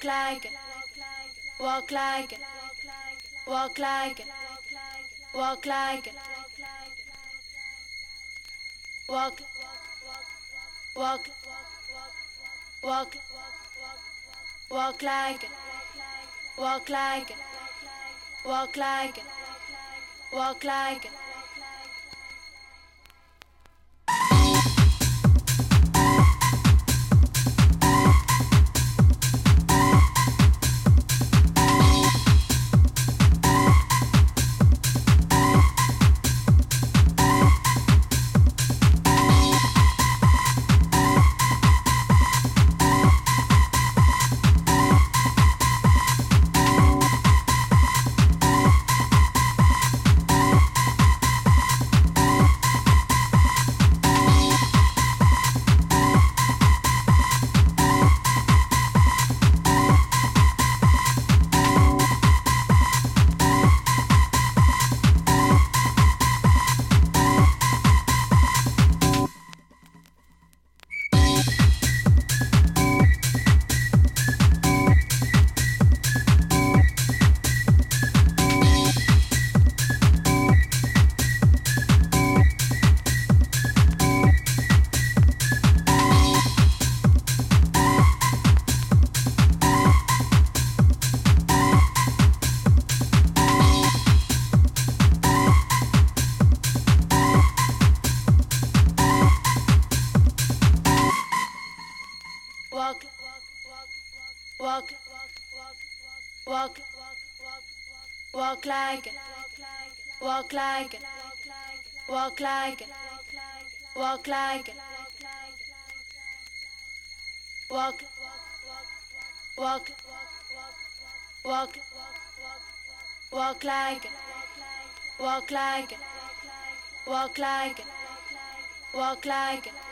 walk like it, walk like it, walk like it, walk like it, walk, walk, walk, walk like it, walk like it, walk like it, walk like it. Walk like it. Walk like it. Walk like it. Walk like it. Walk. Walk. Walk. Walk like it. Walk like it. Walk like it. Walk like it.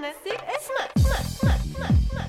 nasip, esma, esma, esma, esma.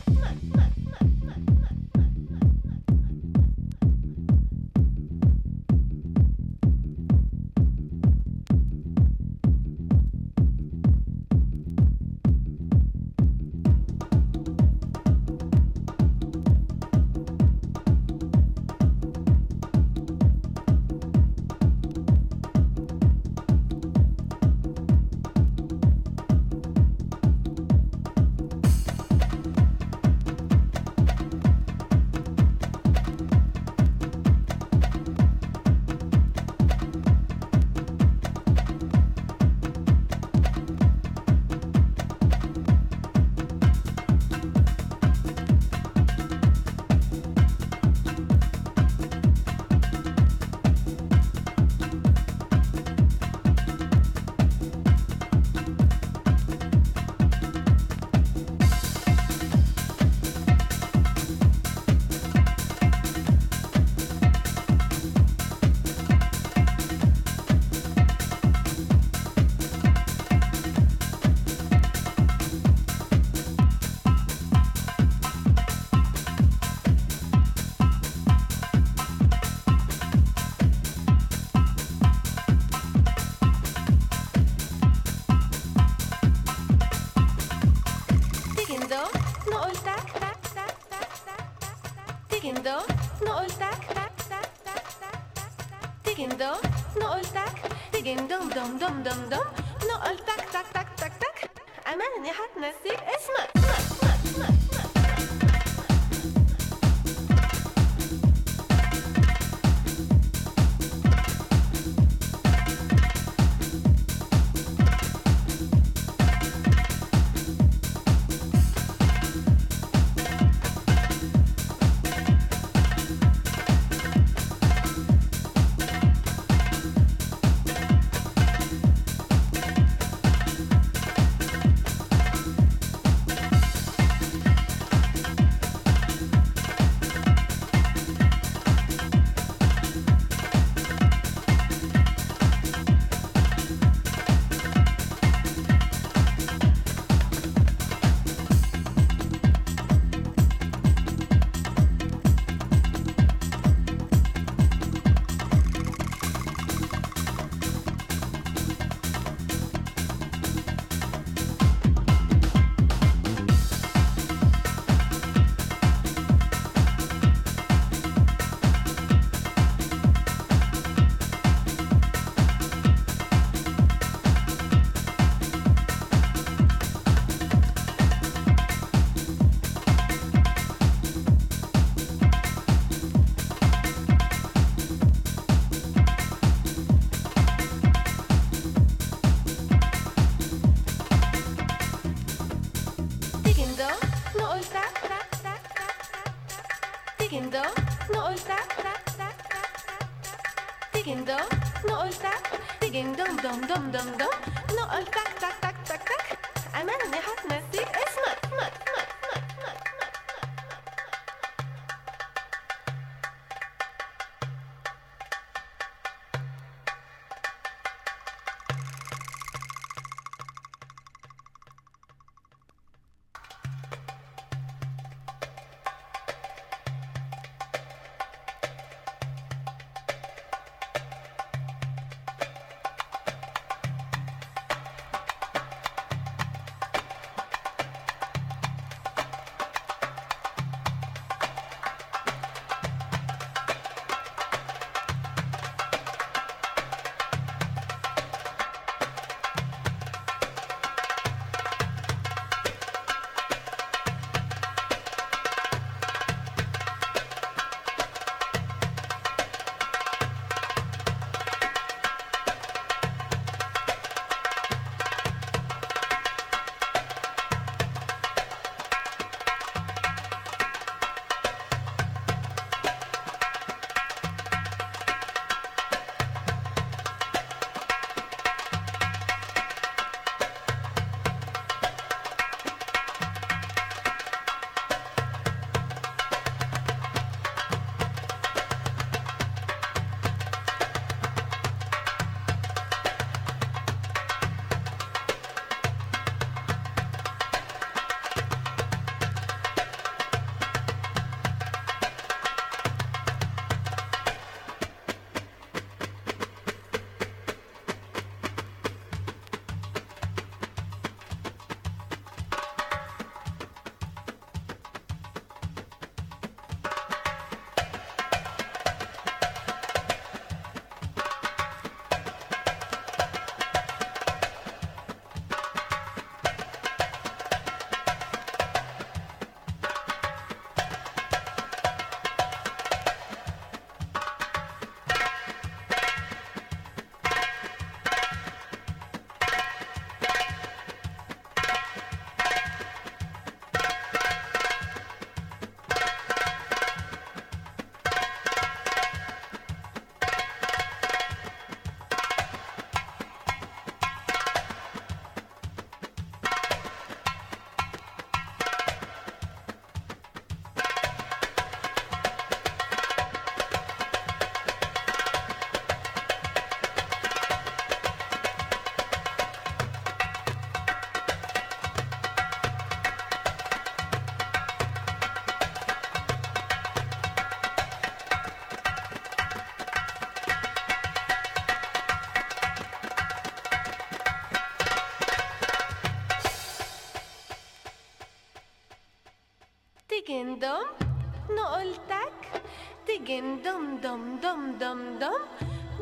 تجن دم دم دم دم دم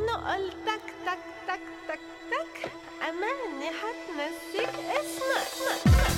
نقولتك تك تك تك تك أماني هتنسيك اسمك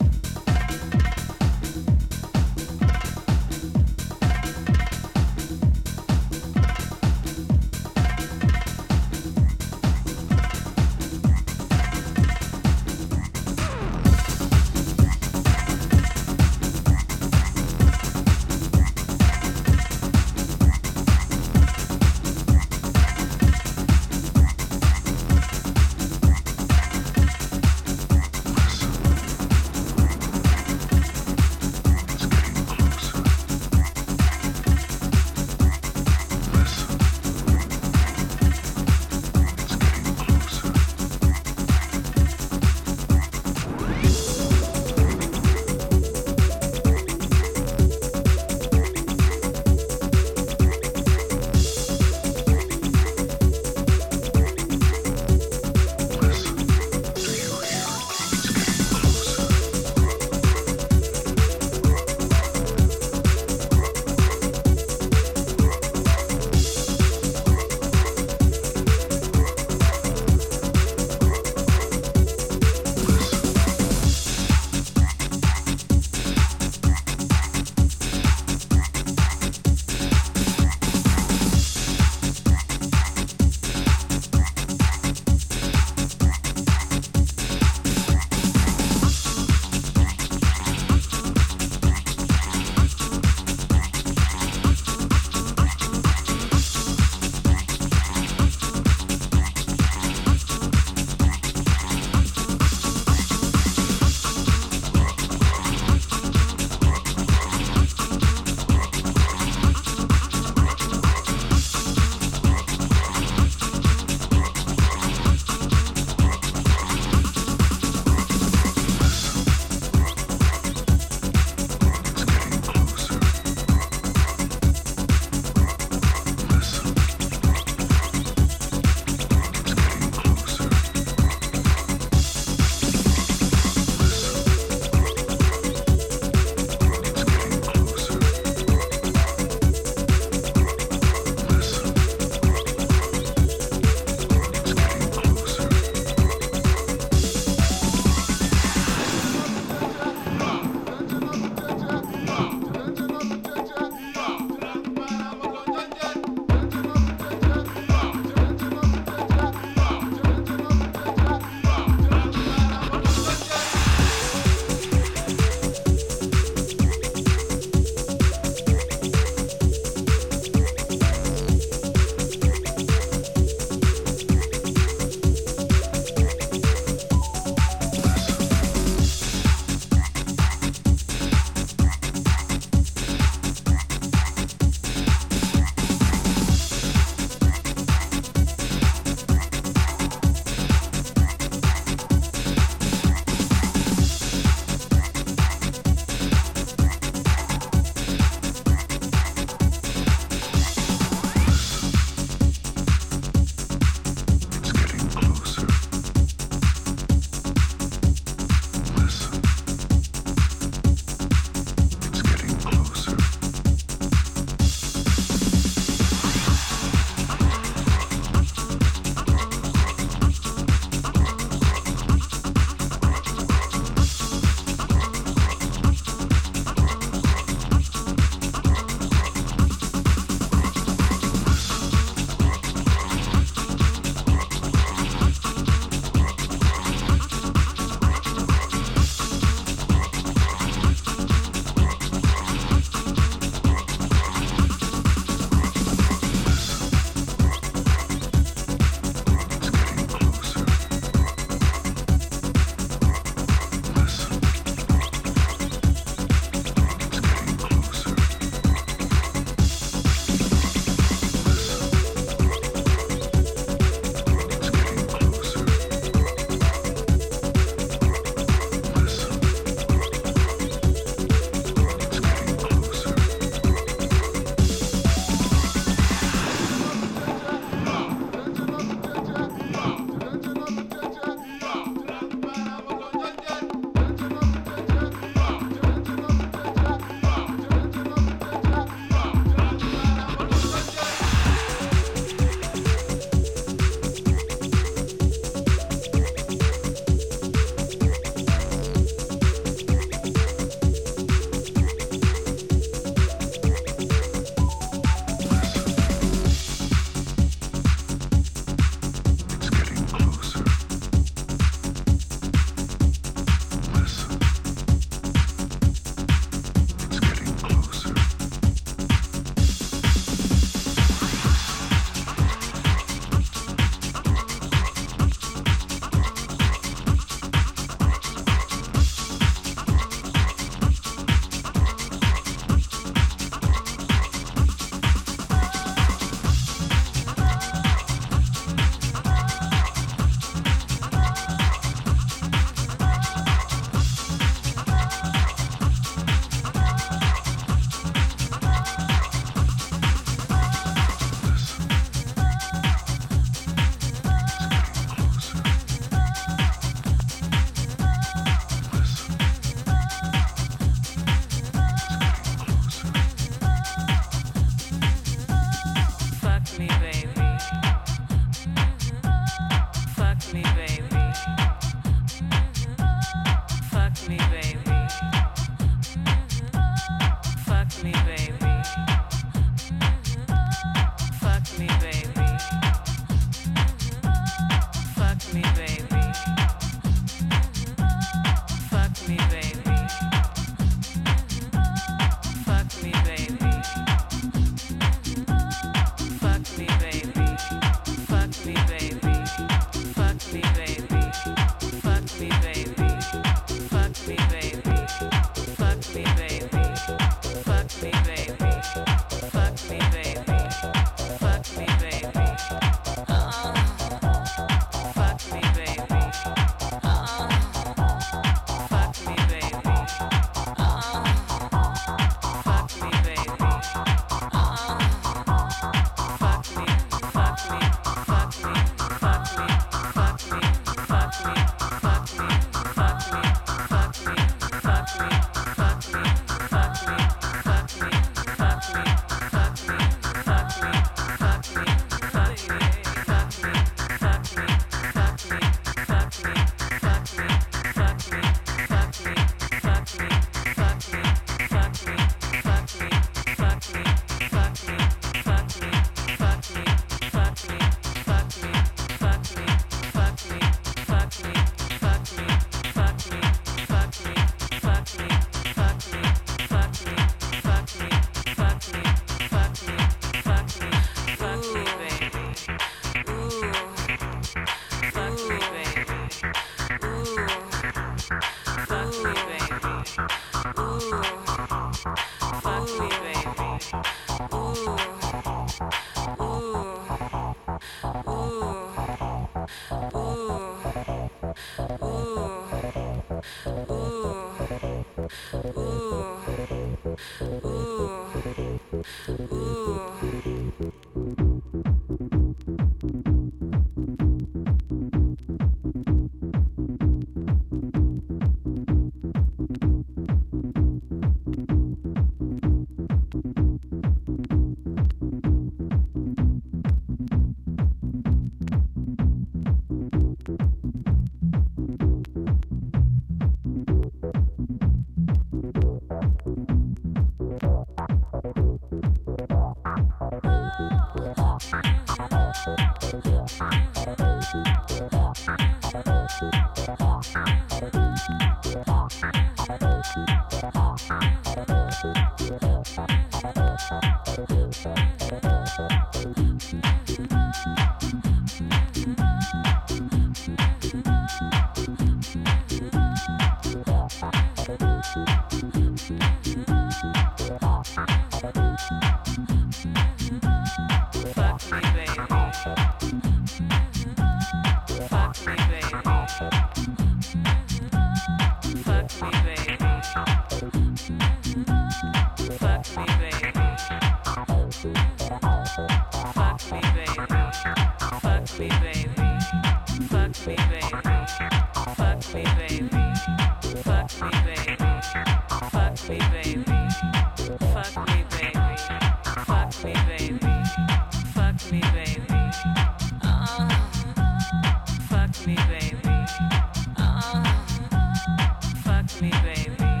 baby.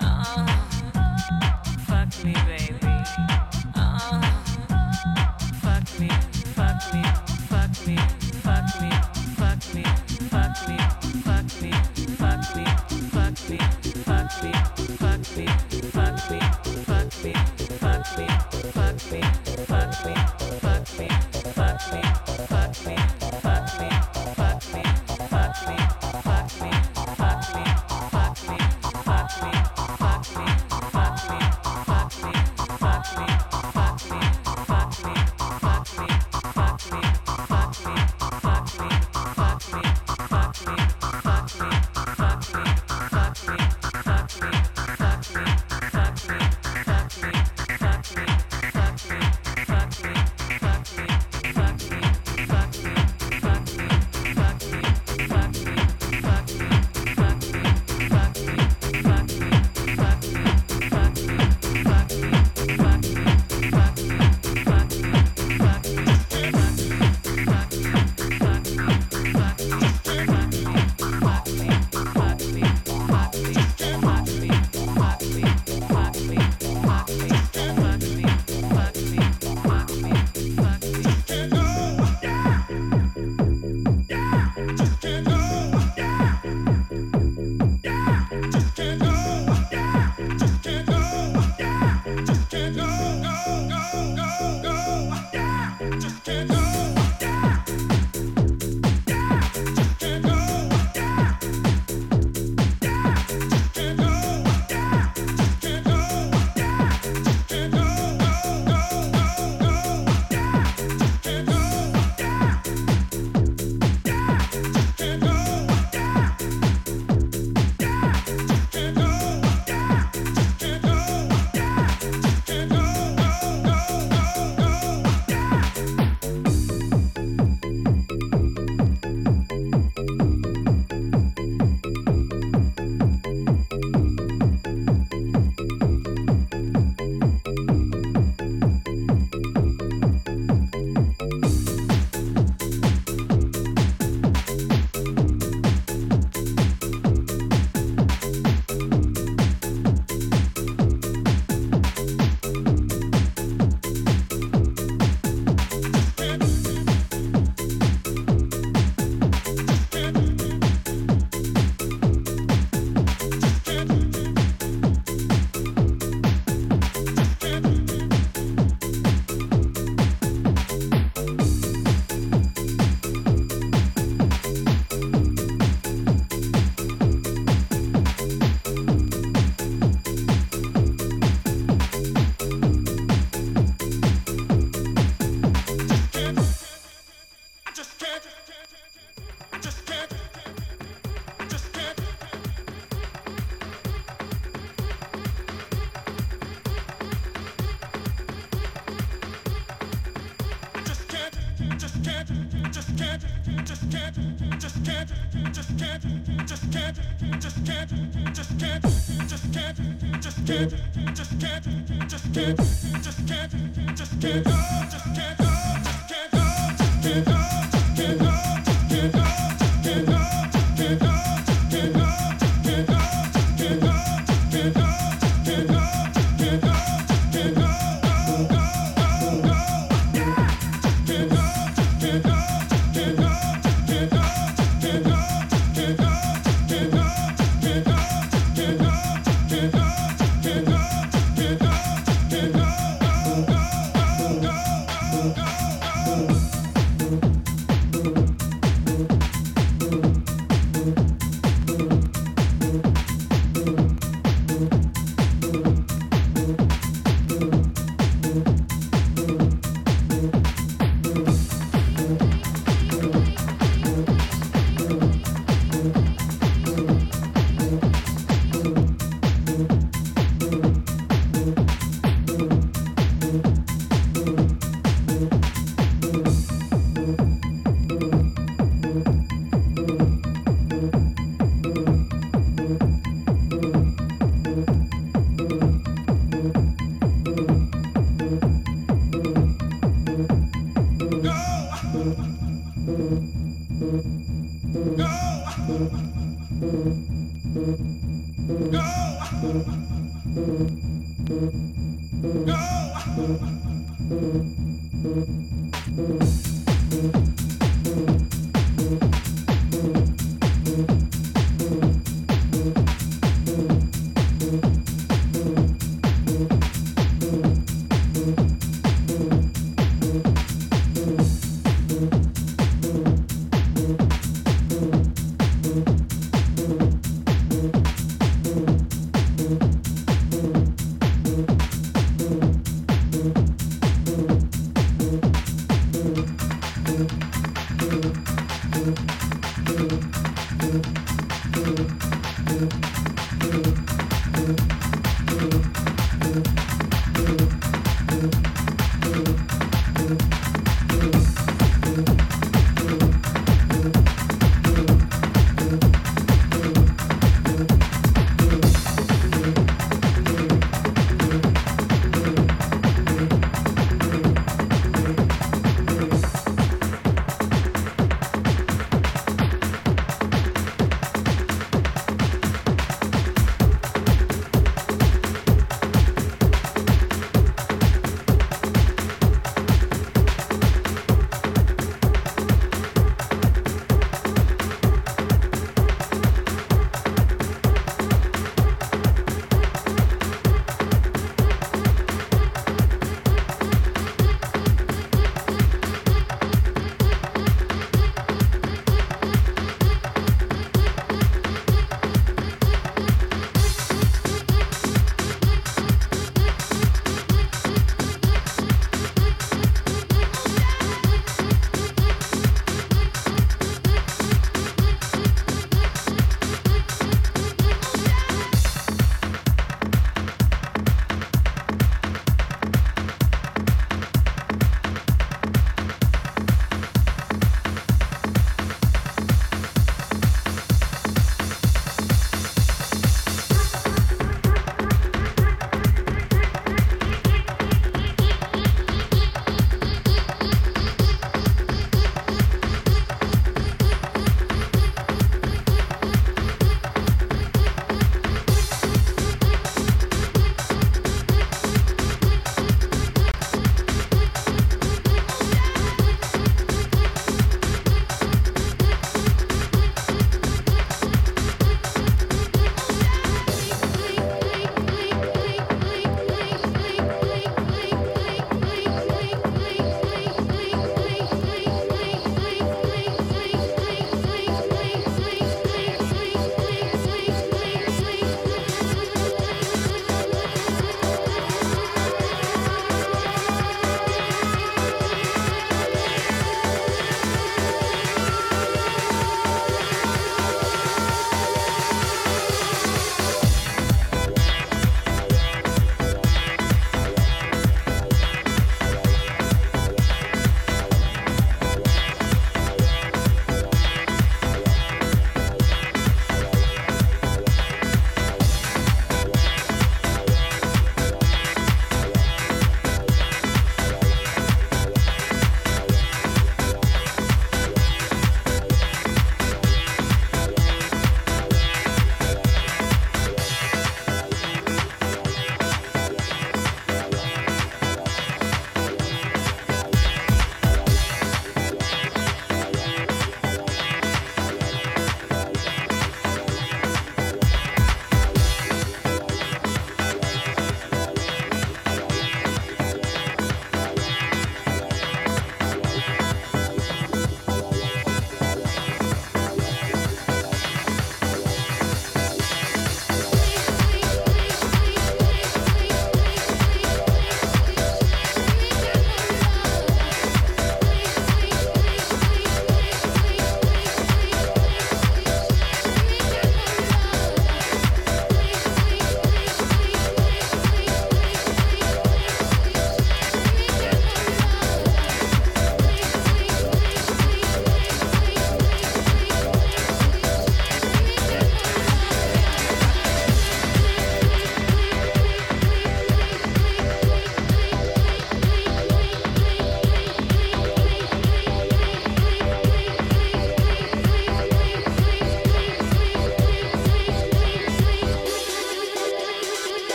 Oh, fuck me, baby. just can't, just can't.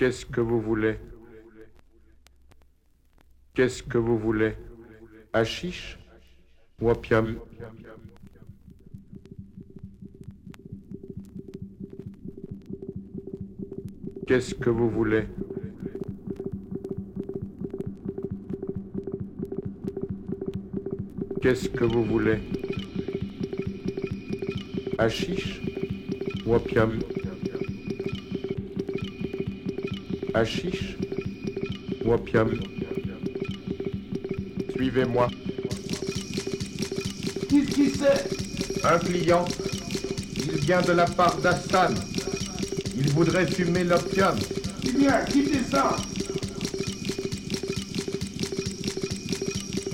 Qu'est-ce que vous voulez? Qu'est-ce que vous voulez? Hachiche ou Qu'est-ce que vous voulez? Qu'est-ce que vous voulez? Hachiche ou Hachiche ou opium Suivez-moi. Qu'est-ce qui c'est Un client. Il vient de la part d'Hassan. Il voudrait fumer l'opium. Eh bien, quittez ça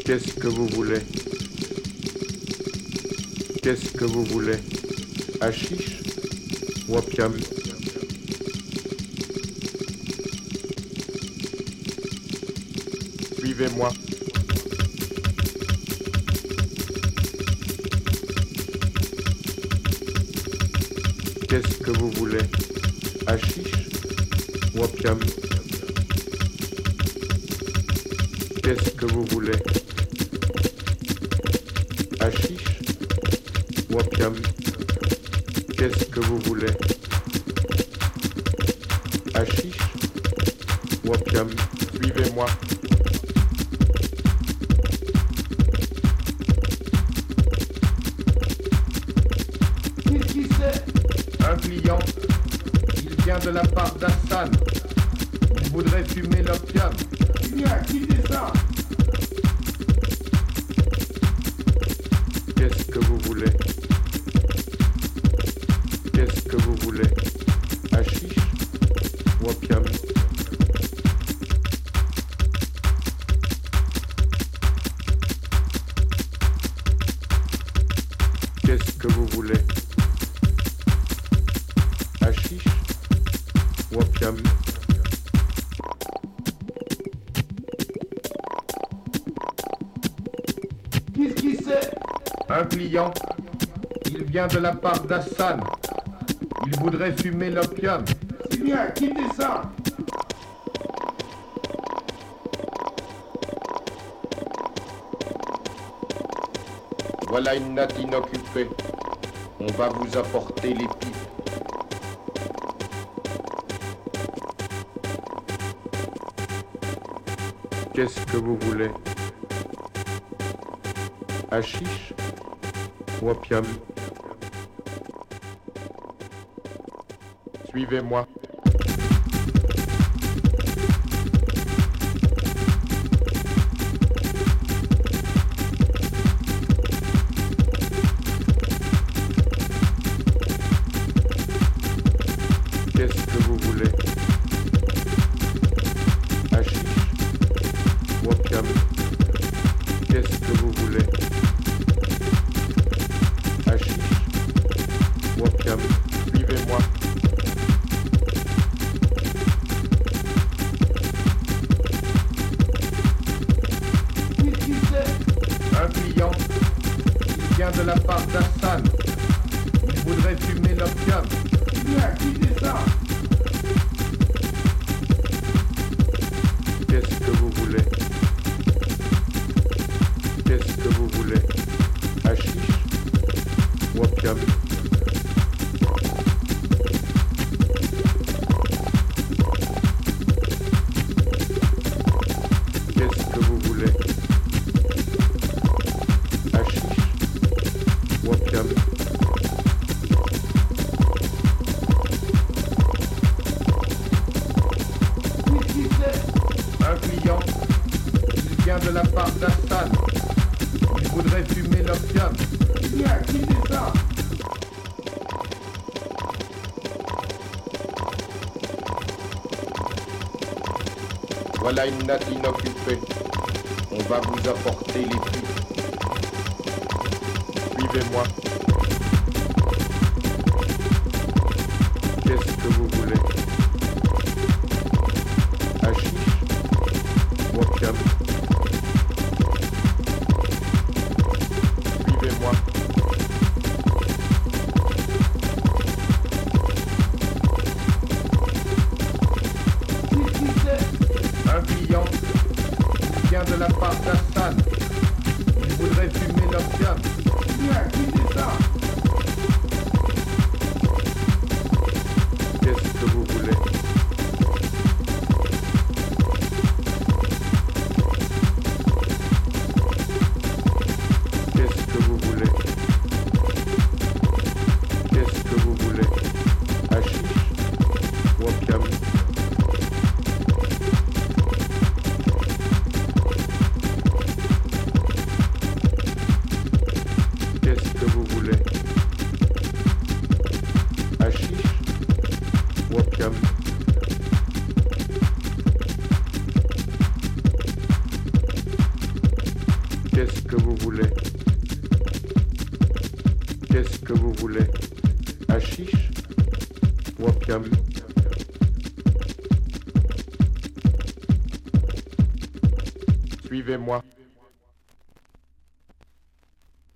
Qu'est-ce que vous voulez? Qu'est-ce que vous voulez? Hachiche ou opium Suivez-moi. Qu'est-ce que vous voulez? Hachiche ou opium? Qu'est-ce que vous voulez? Hachiche ou opium? Qu'est-ce que vous voulez? Que vous voulez Qu'est-ce que vous voulez Hachiche ou Il vient de la part d'Hassan. Il voudrait fumer l'opium. Eh bien, quittez ça Voilà une natte inoccupée. On va vous apporter les pipes. Qu'est-ce que vous voulez? Hachiche Suivez-moi. Voilà une natte inoccupée. On va vous apporter les pipes. Suivez-moi.